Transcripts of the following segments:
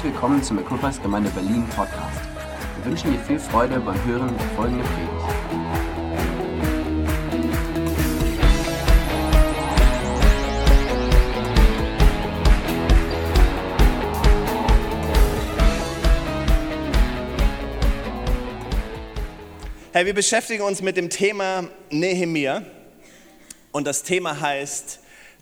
Herzlich willkommen zum Equippers Gemeinde Berlin Podcast. Wir wünschen dir viel Freude beim Hören der folgenden Predigt. Hey, wir beschäftigen uns mit dem Thema Nehemia und das Thema heißt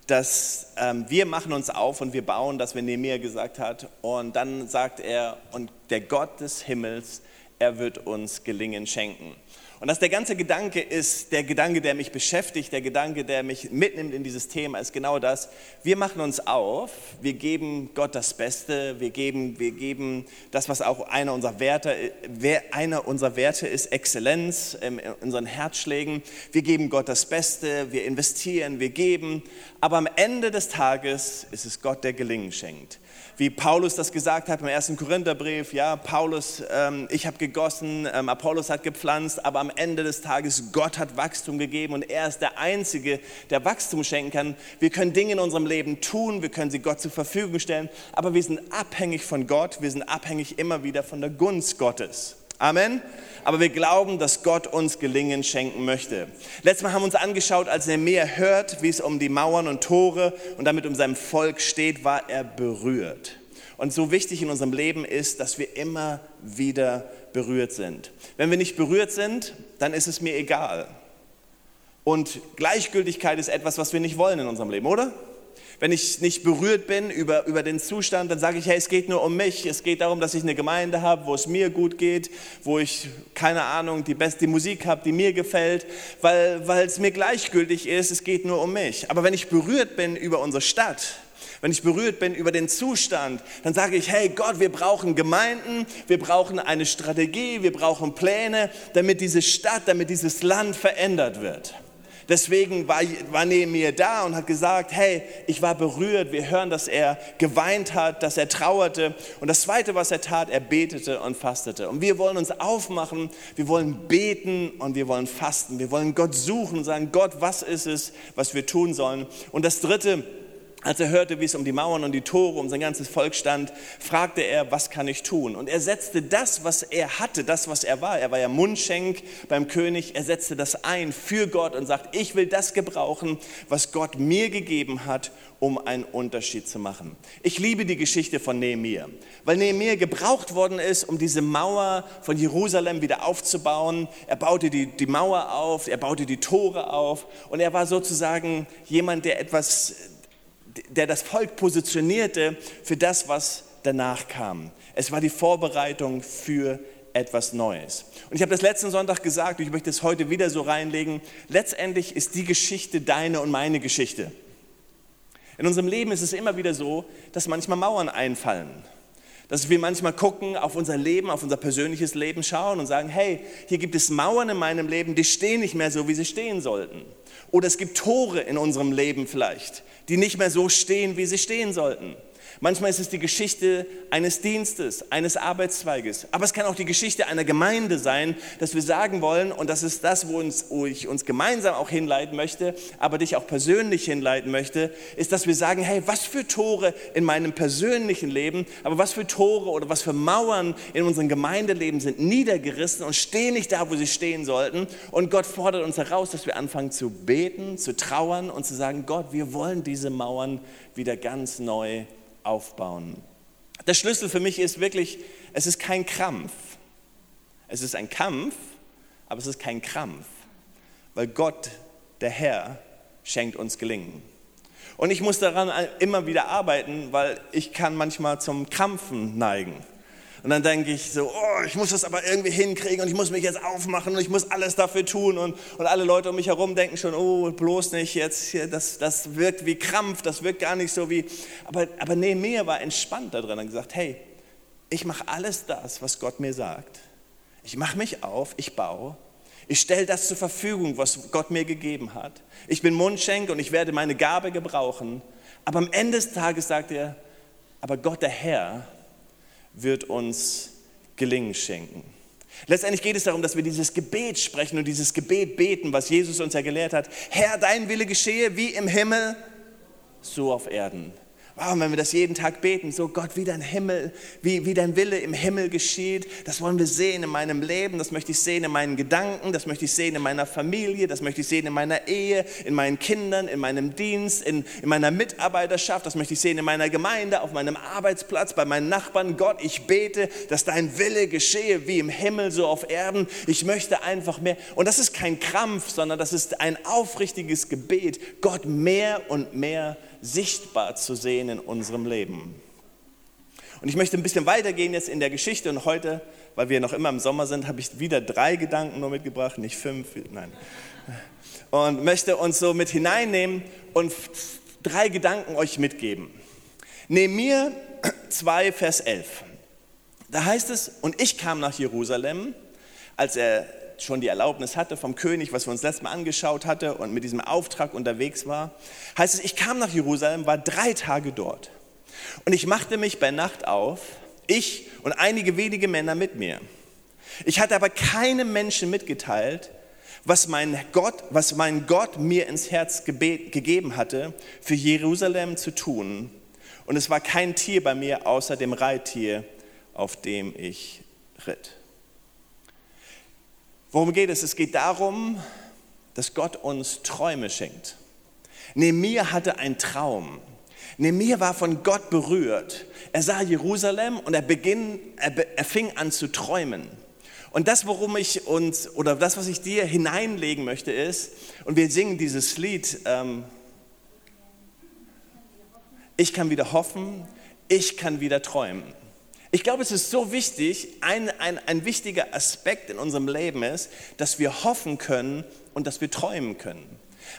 dass ähm, wir machen uns auf und wir bauen, das, wenn Nehemiah gesagt hat. Und dann sagt er, und der Gott des Himmels, er wird uns Gelingen schenken. Und dass der ganze Gedanke ist, der Gedanke, der mich beschäftigt, der Gedanke, der mich mitnimmt in dieses Thema, ist genau das. Wir machen uns auf, wir geben Gott das Beste, wir geben, wir geben das, was auch einer unserer Werte, einer unserer Werte ist, Exzellenz in unseren Herzschlägen. Wir geben Gott das Beste, wir investieren, wir geben. Aber am Ende des Tages ist es Gott, der Gelingen schenkt wie Paulus das gesagt hat im ersten Korintherbrief, ja, Paulus, ähm, ich habe gegossen, ähm, Apollos hat gepflanzt, aber am Ende des Tages, Gott hat Wachstum gegeben und er ist der Einzige, der Wachstum schenken kann. Wir können Dinge in unserem Leben tun, wir können sie Gott zur Verfügung stellen, aber wir sind abhängig von Gott, wir sind abhängig immer wieder von der Gunst Gottes. Amen. Aber wir glauben, dass Gott uns Gelingen schenken möchte. Letztes Mal haben wir uns angeschaut, als Nehemiah hört, wie es um die Mauern und Tore und damit um sein Volk steht, war er berührt. Und so wichtig in unserem Leben ist, dass wir immer wieder berührt sind. Wenn wir nicht berührt sind, dann ist es mir egal. Und Gleichgültigkeit ist etwas, was wir nicht wollen in unserem Leben, oder? wenn ich nicht berührt bin über, über den Zustand, dann sage ich, hey, es geht nur um mich. Es geht darum, dass ich eine Gemeinde habe, wo es mir gut geht, wo ich, keine Ahnung, die beste Musik habe, die mir gefällt, weil, weil es mir gleichgültig ist, es geht nur um mich. Aber wenn ich berührt bin über unsere Stadt, wenn ich berührt bin über den Zustand, dann sage ich, hey Gott, wir brauchen Gemeinden, wir brauchen eine Strategie, wir brauchen Pläne, damit diese Stadt, damit dieses Land verändert wird. Deswegen war, war neben mir da und hat gesagt, hey, ich war berührt. Wir hören, dass er geweint hat, dass er trauerte. Und das Zweite, was er tat, er betete und fastete. Und wir wollen uns aufmachen, wir wollen beten und wir wollen fasten. Wir wollen Gott suchen und sagen, Gott, was ist es, was wir tun sollen? Und das Dritte, als er hörte, wie es um die Mauern und die Tore, um sein ganzes Volk stand, fragte er, was kann ich tun? Und er setzte das, was er hatte, das, was er war, er war ja Mundschenk beim König, er setzte das ein für Gott und sagt, ich will das gebrauchen, was Gott mir gegeben hat, um einen Unterschied zu machen. Ich liebe die Geschichte von Nehemiah, weil Nehemiah gebraucht worden ist, um diese Mauer von Jerusalem wieder aufzubauen. Er baute die, die Mauer auf, er baute die Tore auf und er war sozusagen jemand, der etwas der das Volk positionierte für das, was danach kam. Es war die Vorbereitung für etwas Neues. Und ich habe das letzten Sonntag gesagt, ich möchte es heute wieder so reinlegen, letztendlich ist die Geschichte deine und meine Geschichte. In unserem Leben ist es immer wieder so, dass manchmal Mauern einfallen. Dass wir manchmal gucken, auf unser Leben, auf unser persönliches Leben schauen und sagen, hey, hier gibt es Mauern in meinem Leben, die stehen nicht mehr so, wie sie stehen sollten. Oder es gibt Tore in unserem Leben vielleicht, die nicht mehr so stehen, wie sie stehen sollten. Manchmal ist es die Geschichte eines Dienstes, eines Arbeitszweiges. Aber es kann auch die Geschichte einer Gemeinde sein, dass wir sagen wollen, und das ist das, wo, uns, wo ich uns gemeinsam auch hinleiten möchte, aber dich auch persönlich hinleiten möchte, ist, dass wir sagen, hey, was für Tore in meinem persönlichen Leben, aber was für Tore oder was für Mauern in unserem Gemeindeleben sind niedergerissen und stehen nicht da, wo sie stehen sollten. Und Gott fordert uns heraus, dass wir anfangen zu beten, zu trauern und zu sagen, Gott, wir wollen diese Mauern wieder ganz neu aufbauen. Der Schlüssel für mich ist wirklich, es ist kein Krampf. Es ist ein Kampf, aber es ist kein Krampf, weil Gott, der Herr, schenkt uns Gelingen. Und ich muss daran immer wieder arbeiten, weil ich kann manchmal zum Krampfen neigen. Und dann denke ich so, oh, ich muss das aber irgendwie hinkriegen und ich muss mich jetzt aufmachen und ich muss alles dafür tun. Und, und alle Leute um mich herum denken schon, oh, bloß nicht jetzt, das, das wirkt wie Krampf, das wirkt gar nicht so wie. Aber, aber Nehemiah war entspannt da drin und gesagt, hey, ich mache alles das, was Gott mir sagt. Ich mache mich auf, ich baue. Ich stelle das zur Verfügung, was Gott mir gegeben hat. Ich bin Mundschenk und ich werde meine Gabe gebrauchen. Aber am Ende des Tages sagt er, aber Gott der Herr wird uns Gelingen schenken. Letztendlich geht es darum, dass wir dieses Gebet sprechen und dieses Gebet beten, was Jesus uns ja gelehrt hat. Herr, dein Wille geschehe wie im Himmel, so auf Erden. Wow, wenn wir das jeden Tag beten, so Gott, wie dein Himmel, wie, wie dein Wille im Himmel geschieht, das wollen wir sehen in meinem Leben, das möchte ich sehen in meinen Gedanken, das möchte ich sehen in meiner Familie, das möchte ich sehen in meiner Ehe, in meinen Kindern, in meinem Dienst, in, in meiner Mitarbeiterschaft, das möchte ich sehen in meiner Gemeinde, auf meinem Arbeitsplatz, bei meinen Nachbarn. Gott, ich bete, dass dein Wille geschehe, wie im Himmel, so auf Erden. Ich möchte einfach mehr. Und das ist kein Krampf, sondern das ist ein aufrichtiges Gebet, Gott mehr und mehr sichtbar zu sehen in unserem Leben. Und ich möchte ein bisschen weitergehen jetzt in der Geschichte und heute, weil wir noch immer im Sommer sind, habe ich wieder drei Gedanken nur mitgebracht, nicht fünf, nein. Und möchte uns so mit hineinnehmen und drei Gedanken euch mitgeben. Nehemiah 2, Vers 11. Da heißt es, und ich kam nach Jerusalem, als er schon die Erlaubnis hatte vom König, was wir uns letztes Mal angeschaut hatten und mit diesem Auftrag unterwegs war, heißt es, ich kam nach Jerusalem, war drei Tage dort. Und ich machte mich bei Nacht auf, ich und einige wenige Männer mit mir. Ich hatte aber keinem Menschen mitgeteilt, was mein Gott, was mein Gott mir ins Herz gegeben hatte, für Jerusalem zu tun. Und es war kein Tier bei mir außer dem Reittier, auf dem ich ritt. Worum geht es? Es geht darum, dass Gott uns Träume schenkt. Nehemiah hatte einen Traum. Nehemiah war von Gott berührt. Er sah Jerusalem und er, beginn, er, er fing an zu träumen. Und das, worum ich uns, oder das, was ich dir hineinlegen möchte, ist, und wir singen dieses Lied, ähm, ich kann wieder hoffen, ich kann wieder träumen. Ich glaube, es ist so wichtig, ein, ein, ein wichtiger Aspekt in unserem Leben ist, dass wir hoffen können und dass wir träumen können.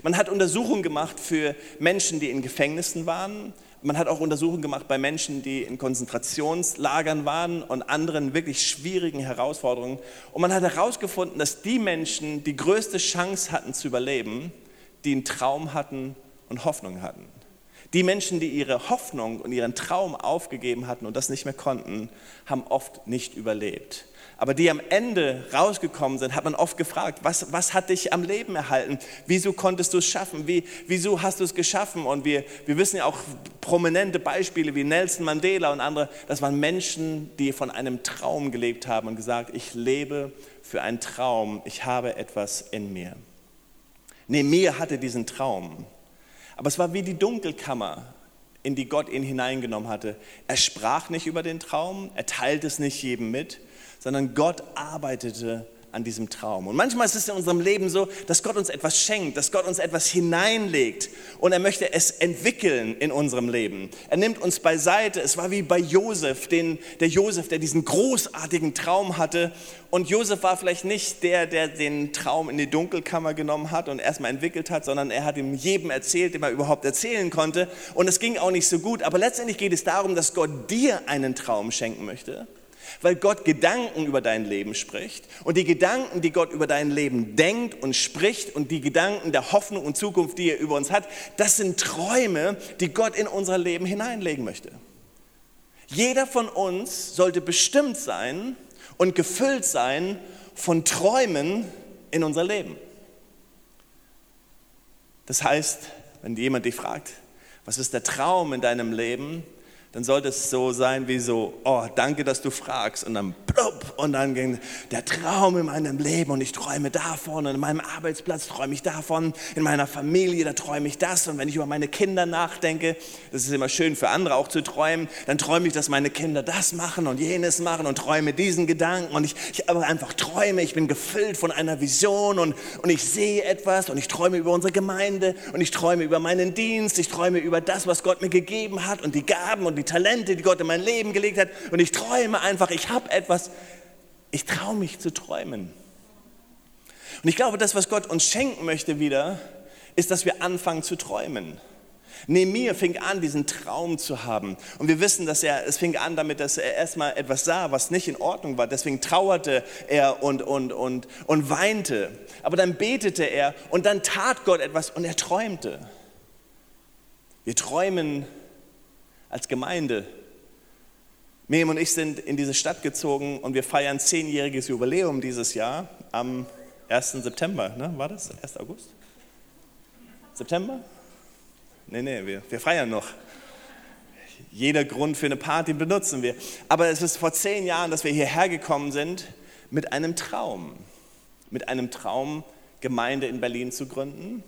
Man hat Untersuchungen gemacht für Menschen, die in Gefängnissen waren. Man hat auch Untersuchungen gemacht bei Menschen, die in Konzentrationslagern waren und anderen wirklich schwierigen Herausforderungen. Und man hat herausgefunden, dass die Menschen die größte Chance hatten zu überleben, die einen Traum hatten und Hoffnung hatten. Die Menschen, die ihre Hoffnung und ihren Traum aufgegeben hatten und das nicht mehr konnten, haben oft nicht überlebt. Aber die am Ende rausgekommen sind, hat man oft gefragt, was, was hat dich am Leben erhalten? Wieso konntest du es schaffen? Wie, wieso hast du es geschaffen? Und wir, wir wissen ja auch prominente Beispiele wie Nelson Mandela und andere, das waren Menschen, die von einem Traum gelebt haben und gesagt, ich lebe für einen Traum, ich habe etwas in mir. Nehemiah hatte diesen Traum. Aber es war wie die Dunkelkammer, in die Gott ihn hineingenommen hatte. Er sprach nicht über den Traum, er teilte es nicht jedem mit, sondern Gott arbeitete an diesem Traum. Und manchmal ist es in unserem Leben so, dass Gott uns etwas schenkt, dass Gott uns etwas hineinlegt und er möchte es entwickeln in unserem Leben. Er nimmt uns beiseite. Es war wie bei Josef, den, der Josef, der diesen großartigen Traum hatte. Und Josef war vielleicht nicht der, der den Traum in die Dunkelkammer genommen hat und erstmal entwickelt hat, sondern er hat ihm jedem erzählt, dem er überhaupt erzählen konnte. Und es ging auch nicht so gut. Aber letztendlich geht es darum, dass Gott dir einen Traum schenken möchte weil Gott Gedanken über dein Leben spricht und die Gedanken, die Gott über dein Leben denkt und spricht und die Gedanken der Hoffnung und Zukunft, die er über uns hat, das sind Träume, die Gott in unser Leben hineinlegen möchte. Jeder von uns sollte bestimmt sein und gefüllt sein von Träumen in unser Leben. Das heißt, wenn jemand dich fragt, was ist der Traum in deinem Leben, dann sollte es so sein wie so, oh, danke, dass du fragst. Und dann plupp, und dann ging der Traum in meinem Leben und ich träume davon und in meinem Arbeitsplatz träume ich davon, in meiner Familie, da träume ich das. Und wenn ich über meine Kinder nachdenke, das ist immer schön für andere auch zu träumen, dann träume ich, dass meine Kinder das machen und jenes machen und träume diesen Gedanken. Und ich, ich aber einfach träume, ich bin gefüllt von einer Vision und, und ich sehe etwas und ich träume über unsere Gemeinde und ich träume über meinen Dienst, ich träume über das, was Gott mir gegeben hat und die Gaben und die Talente, die Gott in mein Leben gelegt hat. Und ich träume einfach, ich habe etwas. Ich traue mich zu träumen. Und ich glaube, das, was Gott uns schenken möchte wieder, ist, dass wir anfangen zu träumen. Nehemiah fing an, diesen Traum zu haben. Und wir wissen, dass er, es fing an damit, dass er erstmal etwas sah, was nicht in Ordnung war. Deswegen trauerte er und, und, und, und weinte. Aber dann betete er und dann tat Gott etwas und er träumte. Wir träumen als Gemeinde. Miriam und ich sind in diese Stadt gezogen und wir feiern zehnjähriges Jubiläum dieses Jahr am 1. September. Ne? War das? 1. August? September? Nee, nee, wir, wir feiern noch. Jeder Grund für eine Party benutzen wir. Aber es ist vor zehn Jahren, dass wir hierher gekommen sind mit einem Traum. Mit einem Traum, Gemeinde in Berlin zu gründen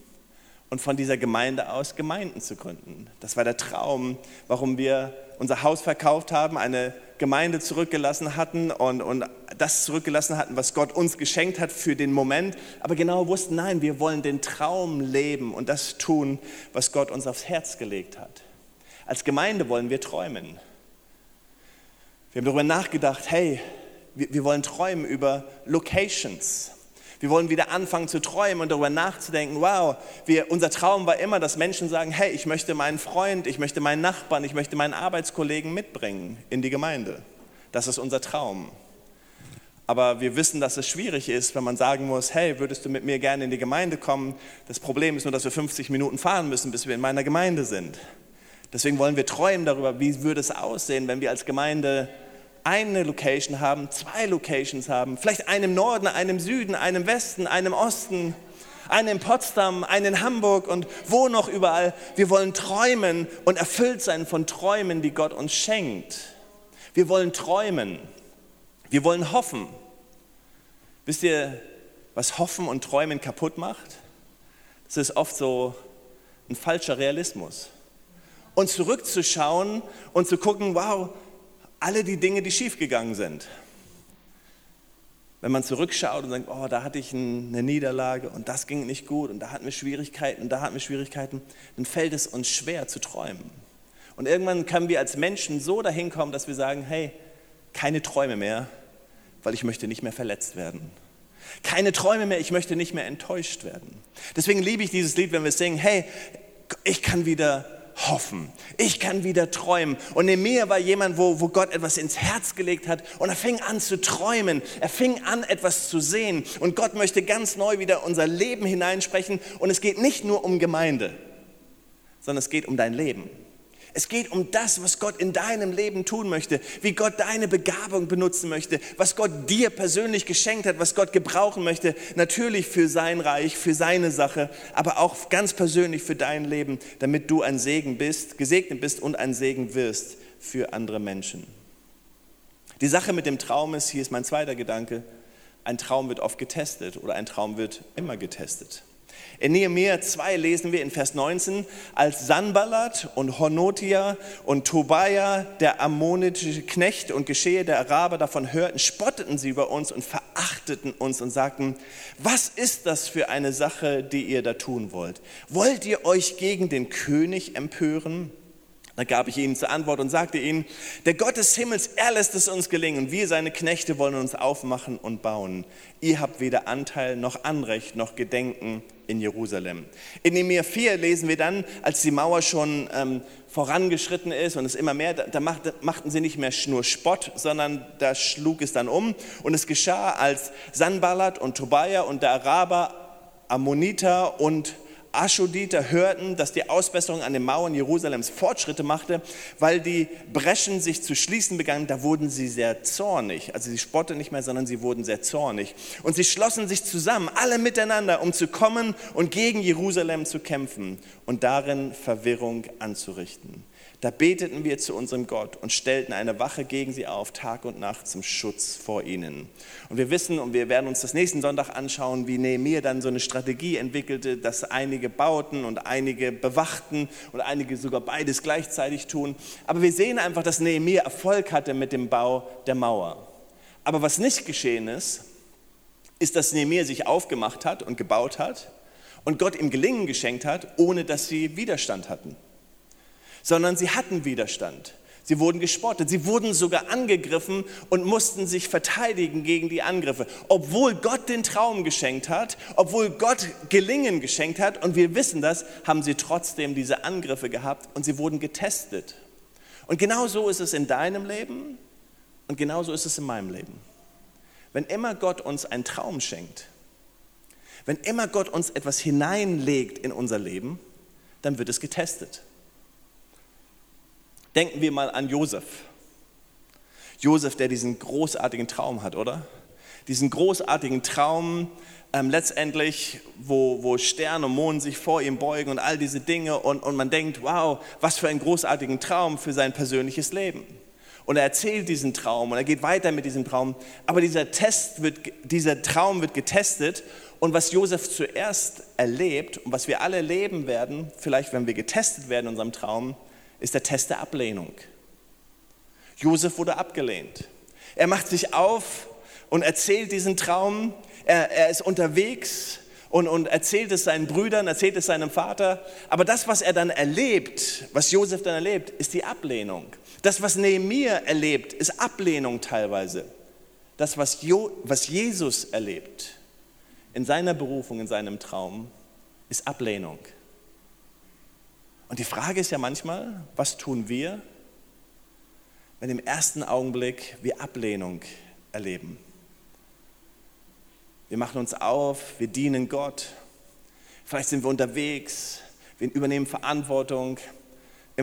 und von dieser Gemeinde aus Gemeinden zu gründen. Das war der Traum, warum wir unser Haus verkauft haben, eine Gemeinde zurückgelassen hatten und, und das zurückgelassen hatten, was Gott uns geschenkt hat für den Moment, aber genau wussten, nein, wir wollen den Traum leben und das tun, was Gott uns aufs Herz gelegt hat. Als Gemeinde wollen wir träumen. Wir haben darüber nachgedacht, hey, wir, wir wollen träumen über Locations. Wir wollen wieder anfangen zu träumen und darüber nachzudenken, wow, wir, unser Traum war immer, dass Menschen sagen, hey, ich möchte meinen Freund, ich möchte meinen Nachbarn, ich möchte meinen Arbeitskollegen mitbringen in die Gemeinde. Das ist unser Traum. Aber wir wissen, dass es schwierig ist, wenn man sagen muss, hey, würdest du mit mir gerne in die Gemeinde kommen? Das Problem ist nur, dass wir 50 Minuten fahren müssen, bis wir in meiner Gemeinde sind. Deswegen wollen wir träumen darüber, wie würde es aussehen, wenn wir als Gemeinde eine Location haben, zwei Locations haben, vielleicht einen Norden, einen Süden, einen Westen, einen Osten, einen in Potsdam, einen in Hamburg und wo noch überall. Wir wollen träumen und erfüllt sein von Träumen, die Gott uns schenkt. Wir wollen träumen. Wir wollen hoffen. Wisst ihr, was Hoffen und Träumen kaputt macht? Das ist oft so ein falscher Realismus. Und zurückzuschauen und zu gucken, wow, alle die Dinge, die schiefgegangen sind. Wenn man zurückschaut und sagt, oh, da hatte ich eine Niederlage und das ging nicht gut und da hatten wir Schwierigkeiten und da hatten wir Schwierigkeiten, dann fällt es uns schwer zu träumen. Und irgendwann können wir als Menschen so dahin kommen, dass wir sagen, hey, keine Träume mehr, weil ich möchte nicht mehr verletzt werden. Keine Träume mehr, ich möchte nicht mehr enttäuscht werden. Deswegen liebe ich dieses Lied, wenn wir singen, hey, ich kann wieder hoffen. Ich kann wieder träumen. Und mir war jemand, wo, wo Gott etwas ins Herz gelegt hat und er fing an zu träumen. Er fing an, etwas zu sehen. Und Gott möchte ganz neu wieder unser Leben hineinsprechen. Und es geht nicht nur um Gemeinde, sondern es geht um dein Leben. Es geht um das, was Gott in deinem Leben tun möchte, wie Gott deine Begabung benutzen möchte, was Gott dir persönlich geschenkt hat, was Gott gebrauchen möchte, natürlich für sein Reich, für seine Sache, aber auch ganz persönlich für dein Leben, damit du ein Segen bist, gesegnet bist und ein Segen wirst für andere Menschen. Die Sache mit dem Traum ist, hier ist mein zweiter Gedanke, ein Traum wird oft getestet oder ein Traum wird immer getestet. In Nehemiah 2 lesen wir in Vers 19, als Sanballat und Honotia und Tobia, der ammonitische Knecht und Geschehe der Araber davon hörten, spotteten sie über uns und verachteten uns und sagten, was ist das für eine Sache, die ihr da tun wollt? Wollt ihr euch gegen den König empören? Da gab ich ihnen zur Antwort und sagte ihnen, der Gott des Himmels, er lässt es uns gelingen. Wir, seine Knechte, wollen uns aufmachen und bauen. Ihr habt weder Anteil noch Anrecht noch Gedenken in Jerusalem. In Nehemiah 4 lesen wir dann, als die Mauer schon ähm, vorangeschritten ist und es immer mehr, da, da machten sie nicht mehr nur Spott, sondern da schlug es dann um. Und es geschah, als Sanballat und Tobia und der Araber, Ammoniter und Aschoditer hörten, dass die Ausbesserung an den Mauern Jerusalems Fortschritte machte, weil die Breschen sich zu schließen begannen, da wurden sie sehr zornig. Also sie spotten nicht mehr, sondern sie wurden sehr zornig. Und sie schlossen sich zusammen, alle miteinander, um zu kommen und gegen Jerusalem zu kämpfen und darin Verwirrung anzurichten. Da beteten wir zu unserem Gott und stellten eine Wache gegen sie auf, Tag und Nacht zum Schutz vor ihnen. Und wir wissen, und wir werden uns das nächsten Sonntag anschauen, wie Nehemiah dann so eine Strategie entwickelte, dass einige bauten und einige bewachten und einige sogar beides gleichzeitig tun. Aber wir sehen einfach, dass Nehemiah Erfolg hatte mit dem Bau der Mauer. Aber was nicht geschehen ist, ist, dass Nehemiah sich aufgemacht hat und gebaut hat und Gott ihm Gelingen geschenkt hat, ohne dass sie Widerstand hatten sondern sie hatten Widerstand. Sie wurden gespottet, sie wurden sogar angegriffen und mussten sich verteidigen gegen die Angriffe. Obwohl Gott den Traum geschenkt hat, obwohl Gott Gelingen geschenkt hat, und wir wissen das, haben sie trotzdem diese Angriffe gehabt und sie wurden getestet. Und genau so ist es in deinem Leben und genau so ist es in meinem Leben. Wenn immer Gott uns einen Traum schenkt, wenn immer Gott uns etwas hineinlegt in unser Leben, dann wird es getestet. Denken wir mal an Josef. Josef, der diesen großartigen Traum hat, oder? Diesen großartigen Traum, ähm, letztendlich, wo, wo Stern und Mond sich vor ihm beugen und all diese Dinge und, und man denkt, wow, was für einen großartigen Traum für sein persönliches Leben. Und er erzählt diesen Traum und er geht weiter mit diesem Traum. Aber dieser, Test wird, dieser Traum wird getestet und was Josef zuerst erlebt und was wir alle erleben werden, vielleicht wenn wir getestet werden in unserem Traum, ist der Test der Ablehnung. Josef wurde abgelehnt. Er macht sich auf und erzählt diesen Traum. Er, er ist unterwegs und, und erzählt es seinen Brüdern, erzählt es seinem Vater. Aber das, was er dann erlebt, was Josef dann erlebt, ist die Ablehnung. Das, was Nehemiah erlebt, ist Ablehnung teilweise. Das, was, jo, was Jesus erlebt in seiner Berufung, in seinem Traum, ist Ablehnung. Und die Frage ist ja manchmal, was tun wir, wenn im ersten Augenblick wir Ablehnung erleben? Wir machen uns auf, wir dienen Gott, vielleicht sind wir unterwegs, wir übernehmen Verantwortung,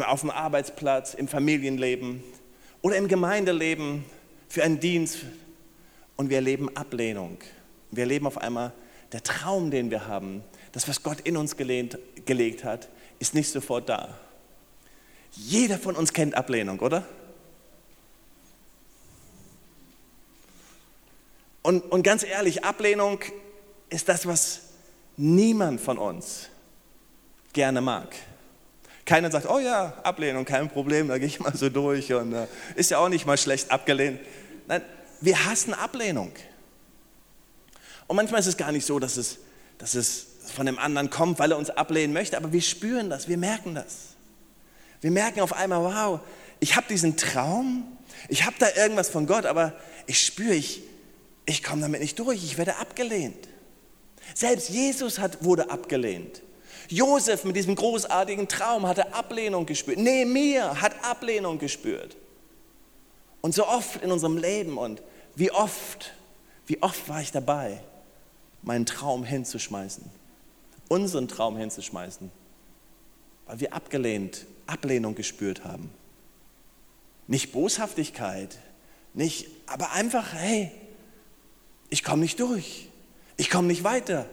auf dem Arbeitsplatz, im Familienleben oder im Gemeindeleben für einen Dienst und wir erleben Ablehnung. Wir erleben auf einmal, der Traum, den wir haben, das, was Gott in uns gelehnt, gelegt hat, ist nicht sofort da. Jeder von uns kennt Ablehnung, oder? Und, und ganz ehrlich, Ablehnung ist das, was niemand von uns gerne mag. Keiner sagt, oh ja, Ablehnung, kein Problem, da gehe ich mal so durch und äh, ist ja auch nicht mal schlecht abgelehnt. Nein, wir hassen Ablehnung. Und manchmal ist es gar nicht so, dass es, dass es von dem anderen kommt, weil er uns ablehnen möchte, aber wir spüren das, wir merken das. Wir merken auf einmal, wow, ich habe diesen Traum, ich habe da irgendwas von Gott, aber ich spüre, ich, ich komme damit nicht durch, ich werde abgelehnt. Selbst Jesus hat, wurde abgelehnt. Josef mit diesem großartigen Traum hatte Ablehnung gespürt. Nehemiah hat Ablehnung gespürt. Und so oft in unserem Leben und wie oft, wie oft war ich dabei, meinen Traum hinzuschmeißen, unseren Traum hinzuschmeißen, weil wir abgelehnt, Ablehnung gespürt haben. Nicht Boshaftigkeit, nicht, aber einfach, hey, ich komme nicht durch, ich komme nicht weiter,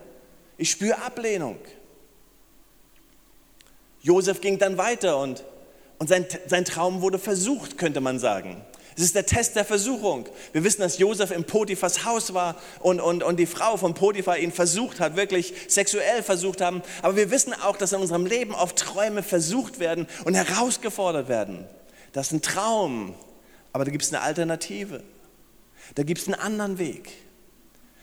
ich spüre Ablehnung. Josef ging dann weiter und, und sein, sein Traum wurde versucht, könnte man sagen. Es ist der Test der Versuchung. Wir wissen, dass Josef im Potiphas Haus war und, und, und die Frau von Potiphar ihn versucht hat, wirklich sexuell versucht haben. Aber wir wissen auch, dass in unserem Leben oft Träume versucht werden und herausgefordert werden. Das ist ein Traum, aber da gibt es eine Alternative. Da gibt es einen anderen Weg.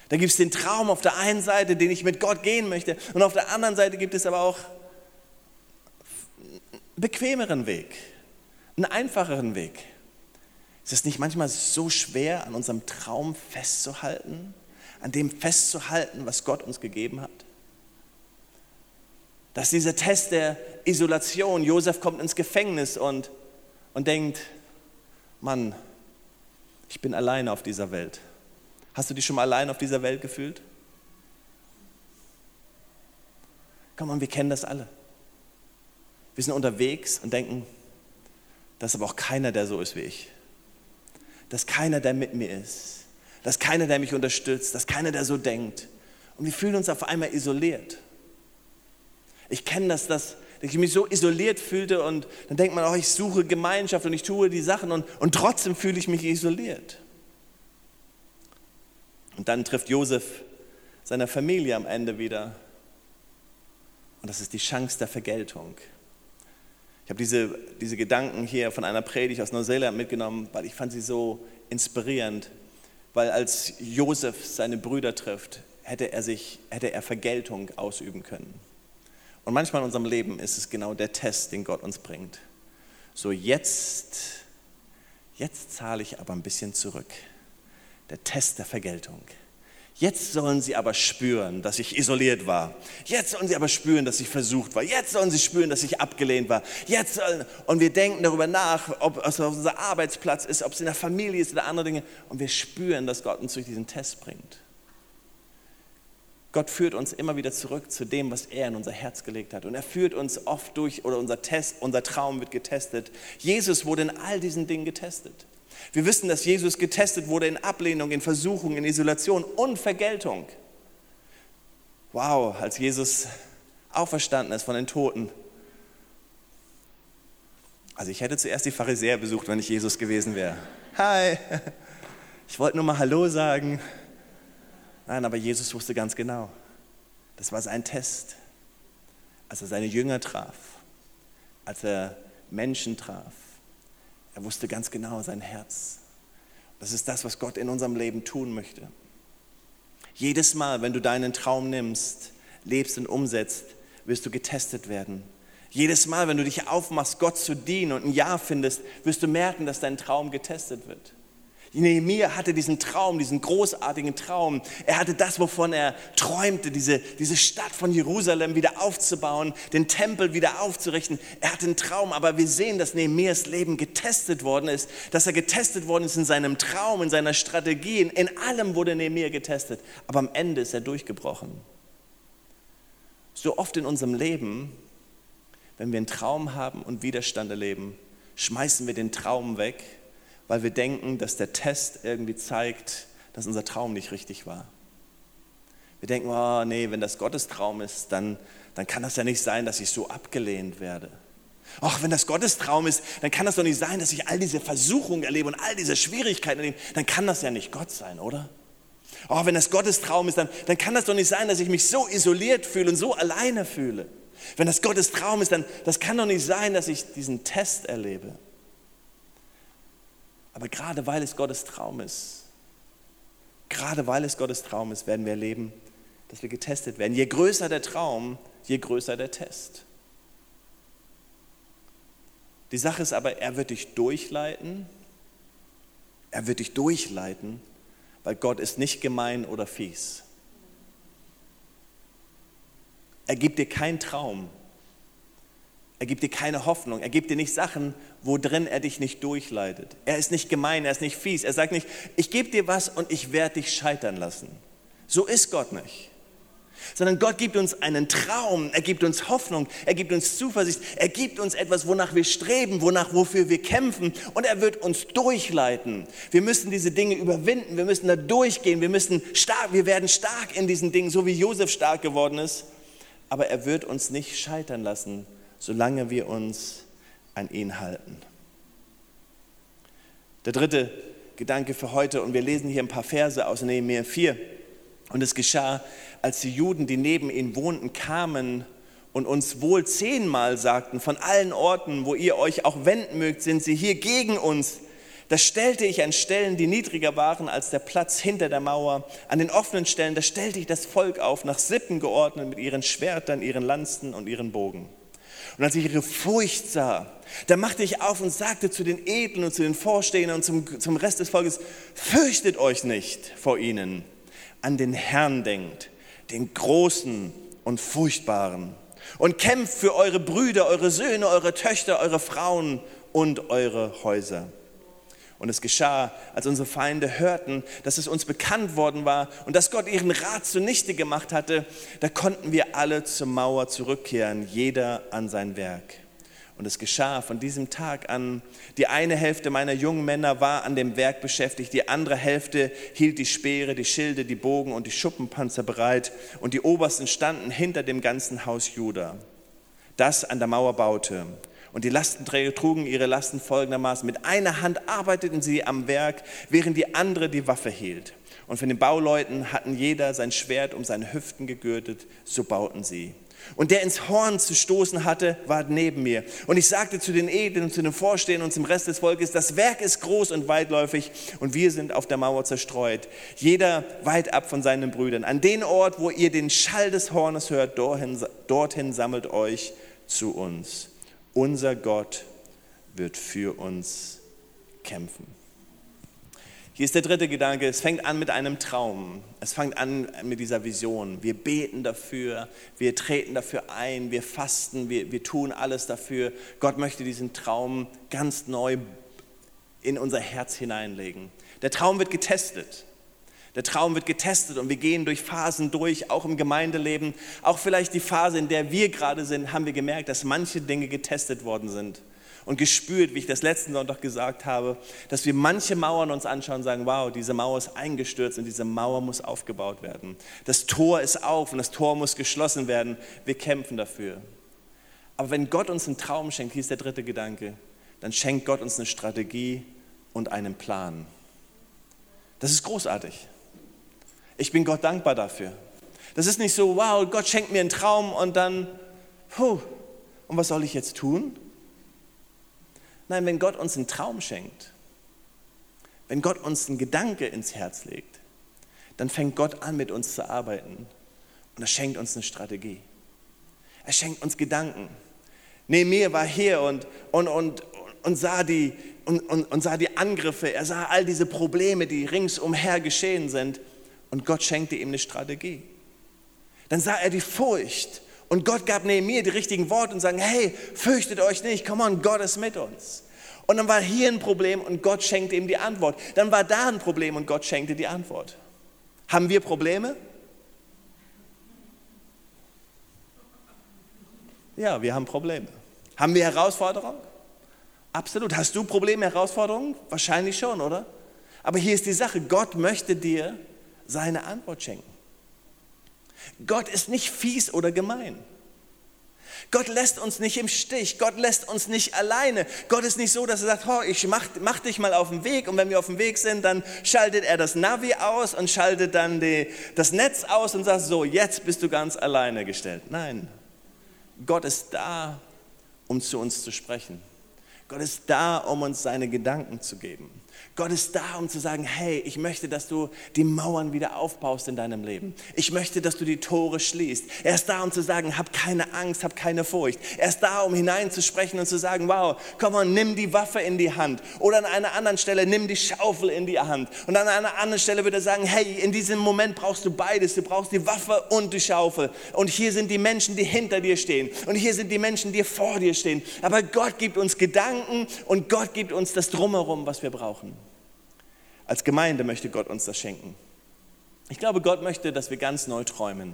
Da gibt es den Traum auf der einen Seite, den ich mit Gott gehen möchte, und auf der anderen Seite gibt es aber auch bequemeren Weg, einen einfacheren Weg. Ist es nicht manchmal so schwer, an unserem Traum festzuhalten, an dem festzuhalten, was Gott uns gegeben hat? Dass dieser Test der Isolation, Josef kommt ins Gefängnis und, und denkt, Mann, ich bin alleine auf dieser Welt. Hast du dich schon mal allein auf dieser Welt gefühlt? Komm mal, wir kennen das alle. Wir sind unterwegs und denken, das ist aber auch keiner, der so ist wie ich. Das ist keiner, der mit mir ist. Das ist keiner, der mich unterstützt. Das ist keiner, der so denkt. Und wir fühlen uns auf einmal isoliert. Ich kenne das, dass ich mich so isoliert fühlte und dann denkt man, oh, ich suche Gemeinschaft und ich tue die Sachen und, und trotzdem fühle ich mich isoliert. Und dann trifft Josef seine Familie am Ende wieder. Und das ist die Chance der Vergeltung. Ich habe diese, diese Gedanken hier von einer Predigt aus Neuseeland mitgenommen, weil ich fand sie so inspirierend. Weil als Josef seine Brüder trifft, hätte er, sich, hätte er Vergeltung ausüben können. Und manchmal in unserem Leben ist es genau der Test, den Gott uns bringt. So jetzt, jetzt zahle ich aber ein bisschen zurück. Der Test der Vergeltung. Jetzt sollen sie aber spüren, dass ich isoliert war. Jetzt sollen sie aber spüren, dass ich versucht war. Jetzt sollen sie spüren, dass ich abgelehnt war. Jetzt sollen, und wir denken darüber nach, ob es auf unser Arbeitsplatz ist, ob es in der Familie ist oder andere Dinge. Und wir spüren, dass Gott uns durch diesen Test bringt. Gott führt uns immer wieder zurück zu dem, was er in unser Herz gelegt hat. Und er führt uns oft durch, oder unser Test, unser Traum wird getestet. Jesus wurde in all diesen Dingen getestet. Wir wissen, dass Jesus getestet wurde in Ablehnung, in Versuchung, in Isolation und Vergeltung. wow, als Jesus auferstanden ist von den Toten. Also ich hätte zuerst die Pharisäer besucht, wenn ich Jesus gewesen wäre. Hi, ich wollte nur mal Hallo sagen. Nein, aber Jesus wusste ganz genau, das war sein Test, als er seine Jünger traf, als er Menschen traf. Er wusste ganz genau sein Herz. Das ist das, was Gott in unserem Leben tun möchte. Jedes Mal, wenn du deinen Traum nimmst, lebst und umsetzt, wirst du getestet werden. Jedes Mal, wenn du dich aufmachst, Gott zu dienen und ein Ja findest, wirst du merken, dass dein Traum getestet wird. Nehemiah hatte diesen Traum, diesen großartigen Traum. Er hatte das, wovon er träumte, diese, diese Stadt von Jerusalem wieder aufzubauen, den Tempel wieder aufzurichten. Er hatte einen Traum, aber wir sehen, dass Nehemias Leben getestet worden ist, dass er getestet worden ist in seinem Traum, in seiner Strategie, in allem wurde Nehemiah getestet. Aber am Ende ist er durchgebrochen. So oft in unserem Leben, wenn wir einen Traum haben und Widerstand erleben, schmeißen wir den Traum weg weil wir denken, dass der Test irgendwie zeigt, dass unser Traum nicht richtig war. Wir denken, oh nee, wenn das Gottes Traum ist, dann, dann kann das ja nicht sein, dass ich so abgelehnt werde. Ach, wenn das Gottes Traum ist, dann kann das doch nicht sein, dass ich all diese Versuchungen erlebe und all diese Schwierigkeiten erlebe. Dann kann das ja nicht Gott sein, oder? Oh, wenn das Gottes Traum ist, dann, dann kann das doch nicht sein, dass ich mich so isoliert fühle und so alleine fühle. Wenn das Gottes Traum ist, dann das kann doch nicht sein, dass ich diesen Test erlebe. Aber gerade weil es Gottes Traum ist, gerade weil es Gottes Traum ist, werden wir erleben, dass wir getestet werden. Je größer der Traum, je größer der Test. Die Sache ist aber, er wird dich durchleiten. Er wird dich durchleiten, weil Gott ist nicht gemein oder fies. Er gibt dir keinen Traum, er gibt dir keine Hoffnung. Er gibt dir nicht Sachen, wo drin er dich nicht durchleitet. Er ist nicht gemein, er ist nicht fies. Er sagt nicht, ich gebe dir was und ich werde dich scheitern lassen. So ist Gott nicht. Sondern Gott gibt uns einen Traum, er gibt uns Hoffnung, er gibt uns Zuversicht, er gibt uns etwas, wonach wir streben, wonach, wofür wir kämpfen und er wird uns durchleiten. Wir müssen diese Dinge überwinden, wir müssen da durchgehen, wir müssen stark, wir werden stark in diesen Dingen, so wie Josef stark geworden ist. Aber er wird uns nicht scheitern lassen, solange wir uns an ihn halten. Der dritte Gedanke für heute, und wir lesen hier ein paar Verse aus Nehemiah 4. Und es geschah, als die Juden, die neben ihnen wohnten, kamen und uns wohl zehnmal sagten, von allen Orten, wo ihr euch auch wenden mögt, sind sie hier gegen uns. Da stellte ich an Stellen, die niedriger waren als der Platz hinter der Mauer, an den offenen Stellen, da stellte ich das Volk auf, nach Sippen geordnet, mit ihren Schwertern, ihren Lanzen und ihren Bogen. Und als ich ihre Furcht sah, da machte ich auf und sagte zu den Edlen und zu den Vorstehern und zum, zum Rest des Volkes, fürchtet euch nicht vor ihnen, an den Herrn denkt, den Großen und Furchtbaren. Und kämpft für eure Brüder, eure Söhne, eure Töchter, eure Frauen und eure Häuser. Und es geschah, als unsere Feinde hörten, dass es uns bekannt worden war und dass Gott ihren Rat zunichte gemacht hatte, da konnten wir alle zur Mauer zurückkehren, jeder an sein Werk. Und es geschah von diesem Tag an. Die eine Hälfte meiner jungen Männer war an dem Werk beschäftigt, die andere Hälfte hielt die Speere, die Schilde, die Bogen und die Schuppenpanzer bereit und die Obersten standen hinter dem ganzen Haus Juda, das an der Mauer baute. Und die Lastenträger trugen ihre Lasten folgendermaßen. Mit einer Hand arbeiteten sie am Werk, während die andere die Waffe hielt. Und von den Bauleuten hatten jeder sein Schwert um seine Hüften gegürtet, so bauten sie. Und der ins Horn zu stoßen hatte, war neben mir. Und ich sagte zu den Edlen zu den Vorstehern und zum Rest des Volkes, das Werk ist groß und weitläufig und wir sind auf der Mauer zerstreut. Jeder weit ab von seinen Brüdern. An den Ort, wo ihr den Schall des Hornes hört, dorthin, dorthin sammelt euch zu uns. Unser Gott wird für uns kämpfen. Hier ist der dritte Gedanke. Es fängt an mit einem Traum. Es fängt an mit dieser Vision. Wir beten dafür, wir treten dafür ein, wir fasten, wir, wir tun alles dafür. Gott möchte diesen Traum ganz neu in unser Herz hineinlegen. Der Traum wird getestet. Der Traum wird getestet und wir gehen durch Phasen durch, auch im Gemeindeleben. Auch vielleicht die Phase, in der wir gerade sind, haben wir gemerkt, dass manche Dinge getestet worden sind und gespürt, wie ich das letzten Sonntag gesagt habe, dass wir manche Mauern uns anschauen und sagen, wow, diese Mauer ist eingestürzt und diese Mauer muss aufgebaut werden. Das Tor ist auf und das Tor muss geschlossen werden. Wir kämpfen dafür. Aber wenn Gott uns einen Traum schenkt, hier ist der dritte Gedanke, dann schenkt Gott uns eine Strategie und einen Plan. Das ist großartig. Ich bin Gott dankbar dafür. Das ist nicht so, wow, Gott schenkt mir einen Traum und dann, puh, und was soll ich jetzt tun? Nein, wenn Gott uns einen Traum schenkt, wenn Gott uns einen Gedanke ins Herz legt, dann fängt Gott an, mit uns zu arbeiten und er schenkt uns eine Strategie. Er schenkt uns Gedanken. Nehemiah war hier und, und, und, und, sah die, und, und, und sah die Angriffe, er sah all diese Probleme, die ringsumher geschehen sind und Gott schenkte ihm eine Strategie. Dann sah er die Furcht und Gott gab Nehemiah die richtigen Worte und sagte, hey, fürchtet euch nicht, komm on, Gott ist mit uns. Und dann war hier ein Problem und Gott schenkte ihm die Antwort. Dann war da ein Problem und Gott schenkte die Antwort. Haben wir Probleme? Ja, wir haben Probleme. Haben wir Herausforderungen? Absolut. Hast du Probleme, Herausforderungen? Wahrscheinlich schon, oder? Aber hier ist die Sache, Gott möchte dir seine Antwort schenken. Gott ist nicht fies oder gemein. Gott lässt uns nicht im Stich. Gott lässt uns nicht alleine. Gott ist nicht so, dass er sagt, oh, ich mach, mach dich mal auf den Weg und wenn wir auf dem Weg sind, dann schaltet er das Navi aus und schaltet dann die, das Netz aus und sagt, so, jetzt bist du ganz alleine gestellt. Nein, Gott ist da, um zu uns zu sprechen. Gott ist da, um uns seine Gedanken zu geben. Gott ist da, um zu sagen, hey, ich möchte, dass du die Mauern wieder aufbaust in deinem Leben. Ich möchte, dass du die Tore schließt. Er ist da, um zu sagen, hab keine Angst, hab keine Furcht. Er ist da, um hineinzusprechen und zu sagen, wow, komm mal, nimm die Waffe in die Hand. Oder an einer anderen Stelle, nimm die Schaufel in die Hand. Und an einer anderen Stelle würde er sagen, hey, in diesem Moment brauchst du beides. Du brauchst die Waffe und die Schaufel. Und hier sind die Menschen, die hinter dir stehen. Und hier sind die Menschen, die vor dir stehen. Aber Gott gibt uns Gedanken und Gott gibt uns das Drumherum, was wir brauchen. Als Gemeinde möchte Gott uns das schenken. Ich glaube, Gott möchte, dass wir ganz neu träumen.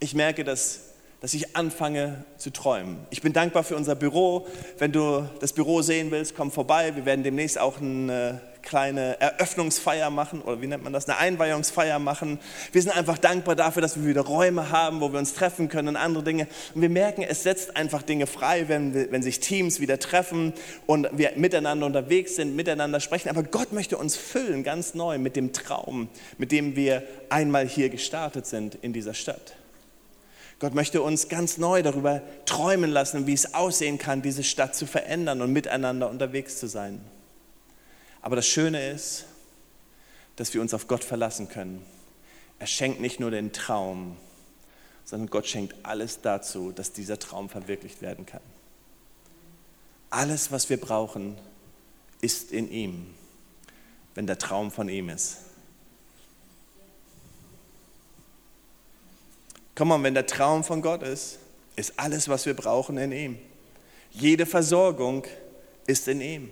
Ich merke, dass, dass ich anfange zu träumen. Ich bin dankbar für unser Büro. Wenn du das Büro sehen willst, komm vorbei. Wir werden demnächst auch eine kleine Eröffnungsfeier machen oder wie nennt man das, eine Einweihungsfeier machen. Wir sind einfach dankbar dafür, dass wir wieder Räume haben, wo wir uns treffen können und andere Dinge. Und wir merken, es setzt einfach Dinge frei, wenn, wenn sich Teams wieder treffen und wir miteinander unterwegs sind, miteinander sprechen. Aber Gott möchte uns füllen ganz neu mit dem Traum, mit dem wir einmal hier gestartet sind in dieser Stadt. Gott möchte uns ganz neu darüber träumen lassen, wie es aussehen kann, diese Stadt zu verändern und miteinander unterwegs zu sein. Aber das Schöne ist, dass wir uns auf Gott verlassen können. Er schenkt nicht nur den Traum, sondern Gott schenkt alles dazu, dass dieser Traum verwirklicht werden kann. Alles, was wir brauchen, ist in ihm, wenn der Traum von ihm ist. Komm mal, wenn der Traum von Gott ist, ist alles, was wir brauchen, in ihm. Jede Versorgung ist in ihm.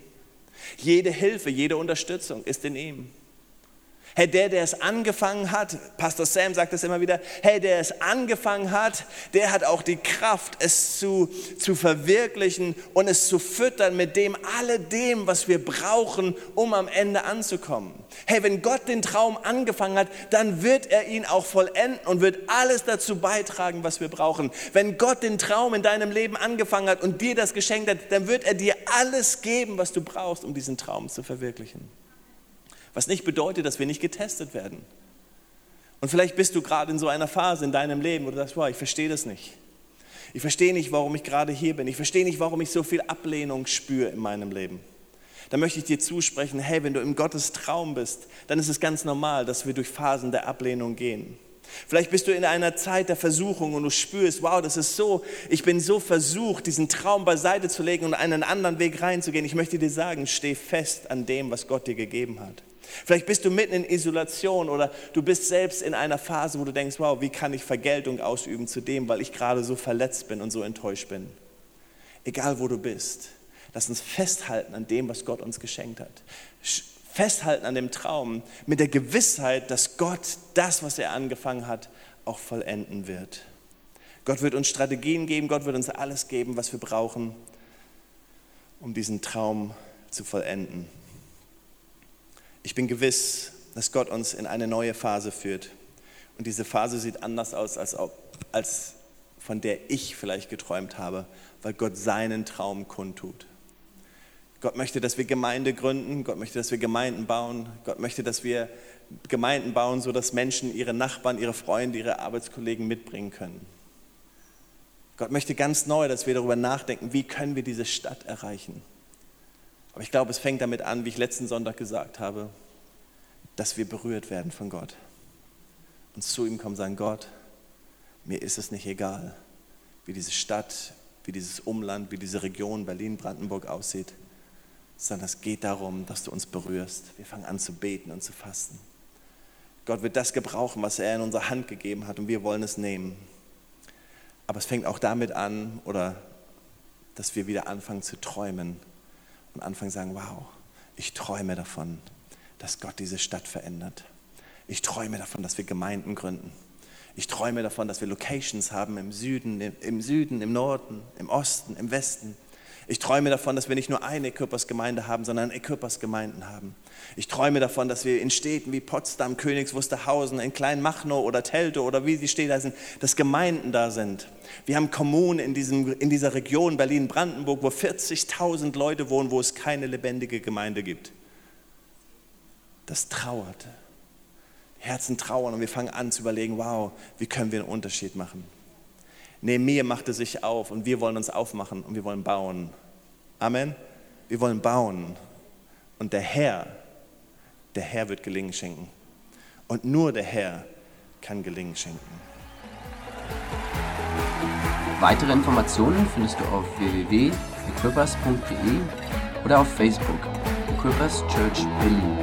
Jede Hilfe, jede Unterstützung ist in ihm. Hey, der, der es angefangen hat, Pastor Sam sagt es immer wieder, hey, der es angefangen hat, der hat auch die Kraft, es zu, zu verwirklichen und es zu füttern mit dem, alledem, was wir brauchen, um am Ende anzukommen. Hey, wenn Gott den Traum angefangen hat, dann wird er ihn auch vollenden und wird alles dazu beitragen, was wir brauchen. Wenn Gott den Traum in deinem Leben angefangen hat und dir das geschenkt hat, dann wird er dir alles geben, was du brauchst, um diesen Traum zu verwirklichen. Was nicht bedeutet, dass wir nicht getestet werden. Und vielleicht bist du gerade in so einer Phase in deinem Leben, wo du sagst, wow, ich verstehe das nicht. Ich verstehe nicht, warum ich gerade hier bin. Ich verstehe nicht, warum ich so viel Ablehnung spüre in meinem Leben. Da möchte ich dir zusprechen, hey, wenn du im Gottes Traum bist, dann ist es ganz normal, dass wir durch Phasen der Ablehnung gehen. Vielleicht bist du in einer Zeit der Versuchung und du spürst, wow, das ist so, ich bin so versucht, diesen Traum beiseite zu legen und einen anderen Weg reinzugehen. Ich möchte dir sagen, steh fest an dem, was Gott dir gegeben hat. Vielleicht bist du mitten in Isolation oder du bist selbst in einer Phase, wo du denkst, wow, wie kann ich Vergeltung ausüben zu dem, weil ich gerade so verletzt bin und so enttäuscht bin. Egal wo du bist, lass uns festhalten an dem, was Gott uns geschenkt hat. festhalten an dem Traum mit der Gewissheit, dass Gott das, was er angefangen hat, auch vollenden wird. Gott wird uns Strategien geben, Gott wird uns alles geben, was wir brauchen, um diesen Traum zu vollenden. Ich bin gewiss, dass Gott uns in eine neue Phase führt. Und diese Phase sieht anders aus, als, als von der ich vielleicht geträumt habe, weil Gott seinen Traum kundtut. Gott möchte, dass wir Gemeinde gründen. Gott möchte, dass wir Gemeinden bauen. Gott möchte, dass wir Gemeinden bauen, sodass Menschen ihre Nachbarn, ihre Freunde, ihre Arbeitskollegen mitbringen können. Gott möchte ganz neu, dass wir darüber nachdenken, wie können wir diese Stadt erreichen. Aber ich glaube, es fängt damit an, wie ich letzten Sonntag gesagt habe, dass wir berührt werden von Gott. Und zu ihm kommen und sagen, Gott, mir ist es nicht egal, wie diese Stadt, wie dieses Umland, wie diese Region Berlin-Brandenburg aussieht sondern es geht darum, dass du uns berührst. Wir fangen an zu beten und zu fasten. Gott wird das gebrauchen, was er in unsere Hand gegeben hat und wir wollen es nehmen. Aber es fängt auch damit an, oder dass wir wieder anfangen zu träumen und anfangen sagen, wow, ich träume davon, dass Gott diese Stadt verändert. Ich träume davon, dass wir Gemeinden gründen. Ich träume davon, dass wir Locations haben im Süden, im Süden, im Norden, im Osten, im Westen. Ich träume davon, dass wir nicht nur eine Equippers-Gemeinde haben, sondern Equippers-Gemeinden haben. Ich träume davon, dass wir in Städten wie Potsdam, Königs Wusterhausen, in Kleinmachnow oder Teltow oder wie die Städte da sind, dass Gemeinden da sind. Wir haben Kommunen in, diesem, in dieser Region Berlin-Brandenburg, wo 40.000 Leute wohnen, wo es keine lebendige Gemeinde gibt. Das trauert. Herzen trauern und wir fangen an zu überlegen, wow, wie können wir einen Unterschied machen? Nehemiah machte sich auf und wir wollen uns aufmachen und wir wollen bauen. Amen. Wir wollen bauen. Und der Herr, der Herr wird Gelingen schenken. Und nur der Herr kann Gelingen schenken. Weitere Informationen findest du auf www.equippers.de oder auf Facebook Equippers Church Berlin.